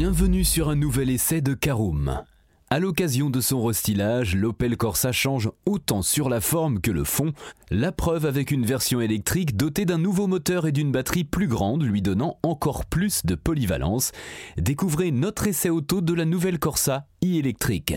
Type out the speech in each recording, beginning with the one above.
Bienvenue sur un nouvel essai de Caroom. À l'occasion de son restylage, l'Opel Corsa change autant sur la forme que le fond, la preuve avec une version électrique dotée d'un nouveau moteur et d'une batterie plus grande lui donnant encore plus de polyvalence. Découvrez notre essai auto de la nouvelle Corsa e-électrique.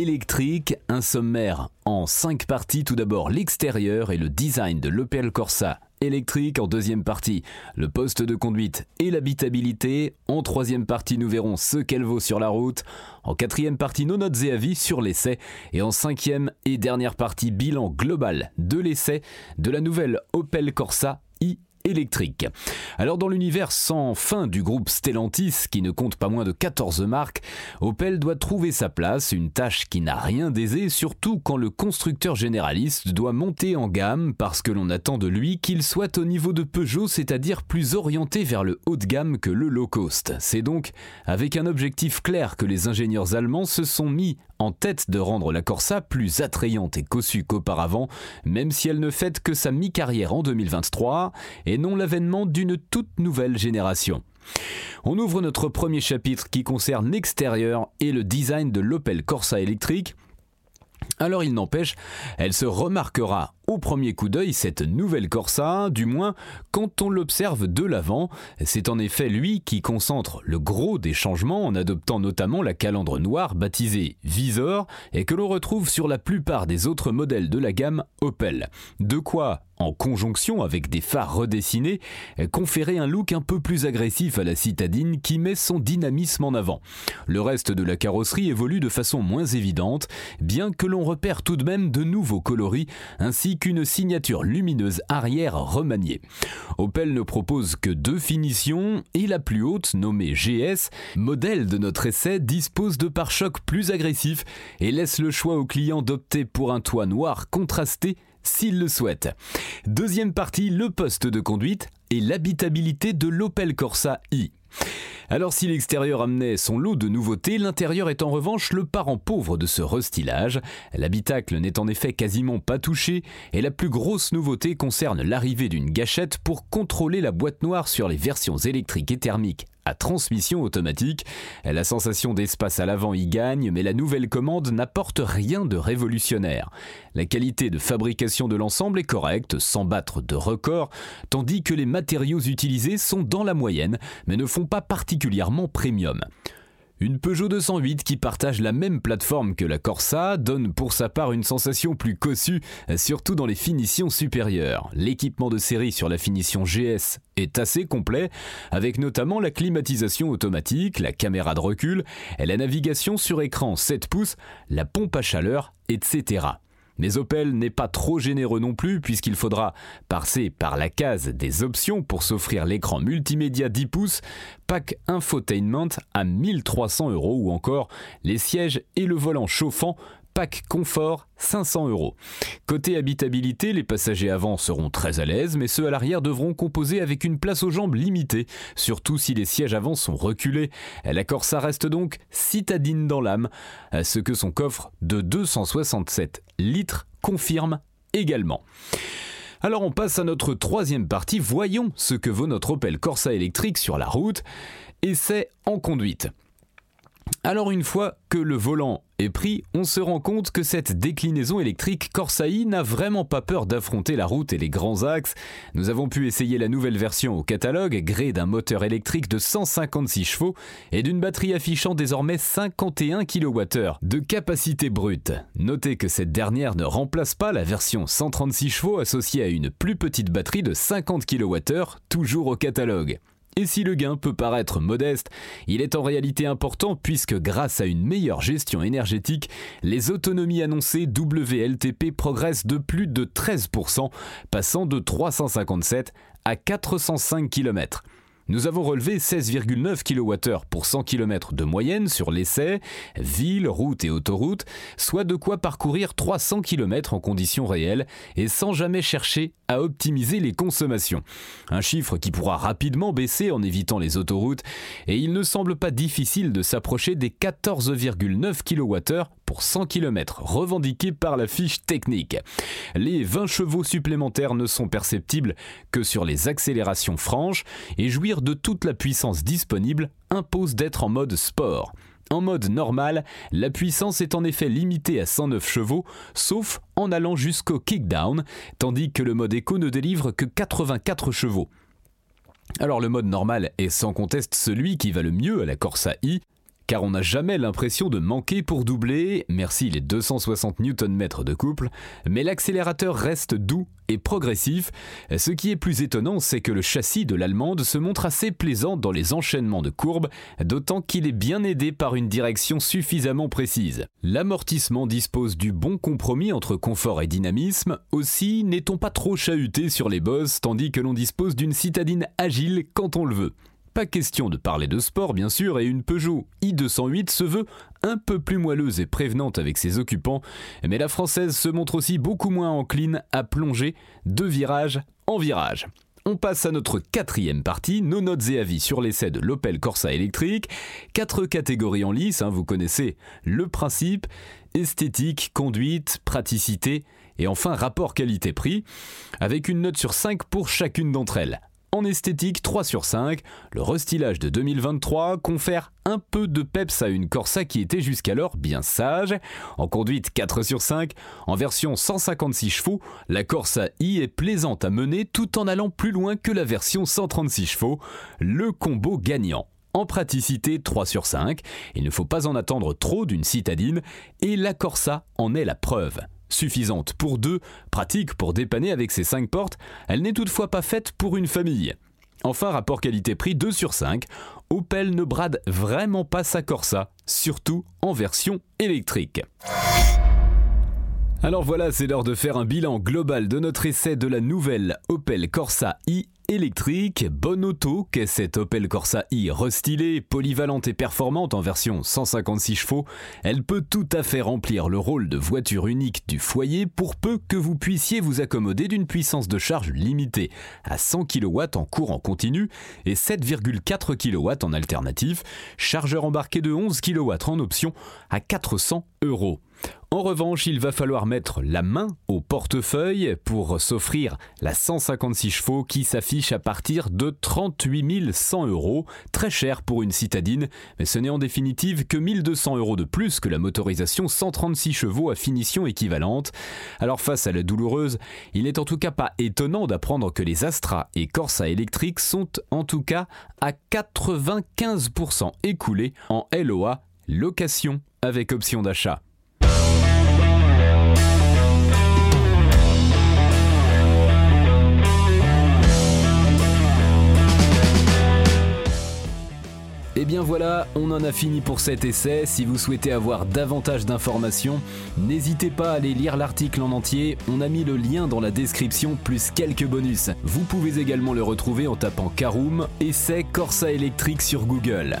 électrique, un sommaire en 5 parties. Tout d'abord l'extérieur et le design de l'Opel Corsa électrique. En deuxième partie, le poste de conduite et l'habitabilité. En troisième partie, nous verrons ce qu'elle vaut sur la route. En quatrième partie, nos notes et avis sur l'essai. Et en cinquième et dernière partie, bilan global de l'essai de la nouvelle Opel Corsa i électrique. Alors dans l'univers sans fin du groupe Stellantis, qui ne compte pas moins de 14 marques, Opel doit trouver sa place, une tâche qui n'a rien d'aisé, surtout quand le constructeur généraliste doit monter en gamme parce que l'on attend de lui qu'il soit au niveau de Peugeot, c'est-à-dire plus orienté vers le haut de gamme que le low cost. C'est donc avec un objectif clair que les ingénieurs allemands se sont mis en tête de rendre la Corsa plus attrayante et cossue qu'auparavant, même si elle ne fête que sa mi-carrière en 2023 et non l'avènement d'une toute nouvelle génération. On ouvre notre premier chapitre qui concerne l'extérieur et le design de l'Opel Corsa électrique. Alors il n'empêche, elle se remarquera au premier coup d'œil cette nouvelle Corsa, du moins quand on l'observe de l'avant. C'est en effet lui qui concentre le gros des changements en adoptant notamment la calandre noire baptisée Visor et que l'on retrouve sur la plupart des autres modèles de la gamme Opel. De quoi en conjonction avec des phares redessinés, conférer un look un peu plus agressif à la citadine qui met son dynamisme en avant. Le reste de la carrosserie évolue de façon moins évidente, bien que l'on repère tout de même de nouveaux coloris ainsi qu'une signature lumineuse arrière remaniée. Opel ne propose que deux finitions et la plus haute, nommée GS, modèle de notre essai, dispose de pare-chocs plus agressifs et laisse le choix au client d'opter pour un toit noir contrasté s'il le souhaite. Deuxième partie, le poste de conduite et l'habitabilité de l'Opel Corsa i. Alors si l'extérieur amenait son lot de nouveautés, l'intérieur est en revanche le parent pauvre de ce restylage. L'habitacle n'est en effet quasiment pas touché et la plus grosse nouveauté concerne l'arrivée d'une gâchette pour contrôler la boîte noire sur les versions électriques et thermiques à transmission automatique. La sensation d'espace à l'avant y gagne, mais la nouvelle commande n'apporte rien de révolutionnaire. La qualité de fabrication de l'ensemble est correcte, sans battre de record, tandis que les matériaux utilisés sont dans la moyenne, mais ne font pas particulièrement premium. Une Peugeot 208 qui partage la même plateforme que la Corsa donne pour sa part une sensation plus cossue, surtout dans les finitions supérieures. L'équipement de série sur la finition GS est assez complet, avec notamment la climatisation automatique, la caméra de recul, et la navigation sur écran 7 pouces, la pompe à chaleur, etc. Mais Opel n'est pas trop généreux non plus puisqu'il faudra passer par la case des options pour s'offrir l'écran multimédia 10 pouces, pack infotainment à 1300 euros ou encore les sièges et le volant chauffant pack confort 500 euros. Côté habitabilité, les passagers avant seront très à l'aise, mais ceux à l'arrière devront composer avec une place aux jambes limitée, surtout si les sièges avant sont reculés. La Corsa reste donc citadine dans l'âme, ce que son coffre de 267 litres confirme également. Alors on passe à notre troisième partie, voyons ce que vaut notre Opel Corsa électrique sur la route, essai en conduite. Alors une fois que le volant est pris, on se rend compte que cette déclinaison électrique Corsaï n'a vraiment pas peur d'affronter la route et les grands axes. Nous avons pu essayer la nouvelle version au catalogue, gré d'un moteur électrique de 156 chevaux et d'une batterie affichant désormais 51 kWh de capacité brute. Notez que cette dernière ne remplace pas la version 136 chevaux associée à une plus petite batterie de 50 kWh, toujours au catalogue. Et si le gain peut paraître modeste, il est en réalité important puisque grâce à une meilleure gestion énergétique, les autonomies annoncées WLTP progressent de plus de 13%, passant de 357 à 405 km. Nous avons relevé 16,9 kWh pour 100 km de moyenne sur l'essai, ville, route et autoroute, soit de quoi parcourir 300 km en conditions réelles et sans jamais chercher à optimiser les consommations. Un chiffre qui pourra rapidement baisser en évitant les autoroutes et il ne semble pas difficile de s'approcher des 14,9 kWh pour 100 km revendiqués par la fiche technique. Les 20 chevaux supplémentaires ne sont perceptibles que sur les accélérations franches et jouir de toute la puissance disponible impose d'être en mode sport. En mode normal, la puissance est en effet limitée à 109 chevaux, sauf en allant jusqu'au kickdown, tandis que le mode éco ne délivre que 84 chevaux. Alors le mode normal est sans conteste celui qui va le mieux à la Corsa I, car on n'a jamais l'impression de manquer pour doubler, merci les 260 Nm de couple, mais l'accélérateur reste doux et progressif. Ce qui est plus étonnant, c'est que le châssis de l'allemande se montre assez plaisant dans les enchaînements de courbes, d'autant qu'il est bien aidé par une direction suffisamment précise. L'amortissement dispose du bon compromis entre confort et dynamisme, aussi n'est-on pas trop chahuté sur les bosses tandis que l'on dispose d'une citadine agile quand on le veut. Pas question de parler de sport, bien sûr, et une Peugeot i208 se veut un peu plus moelleuse et prévenante avec ses occupants, mais la française se montre aussi beaucoup moins encline à plonger de virage en virage. On passe à notre quatrième partie, nos notes et avis sur l'essai de l'Opel Corsa électrique. Quatre catégories en lice, hein, vous connaissez le principe, esthétique, conduite, praticité et enfin rapport qualité-prix, avec une note sur 5 pour chacune d'entre elles. En esthétique, 3 sur 5, le restylage de 2023 confère un peu de peps à une Corsa qui était jusqu'alors bien sage. En conduite, 4 sur 5, en version 156 chevaux, la Corsa i est plaisante à mener tout en allant plus loin que la version 136 chevaux, le combo gagnant. En praticité, 3 sur 5, il ne faut pas en attendre trop d'une citadine, et la Corsa en est la preuve suffisante pour deux, pratique pour dépanner avec ses 5 portes, elle n'est toutefois pas faite pour une famille. Enfin, rapport qualité-prix 2 sur 5, Opel ne brade vraiment pas sa Corsa, surtout en version électrique. Alors voilà, c'est l'heure de faire un bilan global de notre essai de la nouvelle Opel Corsa i électrique, bonne auto qu'est cette Opel Corsa i restylée, polyvalente et performante en version 156 chevaux, elle peut tout à fait remplir le rôle de voiture unique du foyer pour peu que vous puissiez vous accommoder d'une puissance de charge limitée à 100 kW en courant continu et 7,4 kW en alternatif, chargeur embarqué de 11 kW en option à 400 euros. En revanche, il va falloir mettre la main au portefeuille pour s'offrir la 156 chevaux qui s'affiche à partir de 38 100 euros, très cher pour une citadine, mais ce n'est en définitive que 1200 euros de plus que la motorisation 136 chevaux à finition équivalente. Alors face à la douloureuse, il n'est en tout cas pas étonnant d'apprendre que les Astra et Corsa électriques sont en tout cas à 95% écoulés en LOA, location avec option d'achat. On en a fini pour cet essai. Si vous souhaitez avoir davantage d'informations, n'hésitez pas à aller lire l'article en entier. On a mis le lien dans la description plus quelques bonus. Vous pouvez également le retrouver en tapant Caroom, essai Corsa électrique sur Google.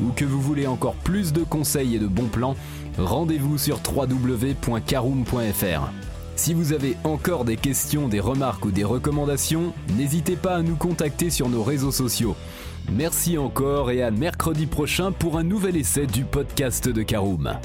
ou que vous voulez encore plus de conseils et de bons plans, rendez-vous sur www.caroom.fr. Si vous avez encore des questions, des remarques ou des recommandations, n'hésitez pas à nous contacter sur nos réseaux sociaux. Merci encore et à mercredi prochain pour un nouvel essai du podcast de Caroom.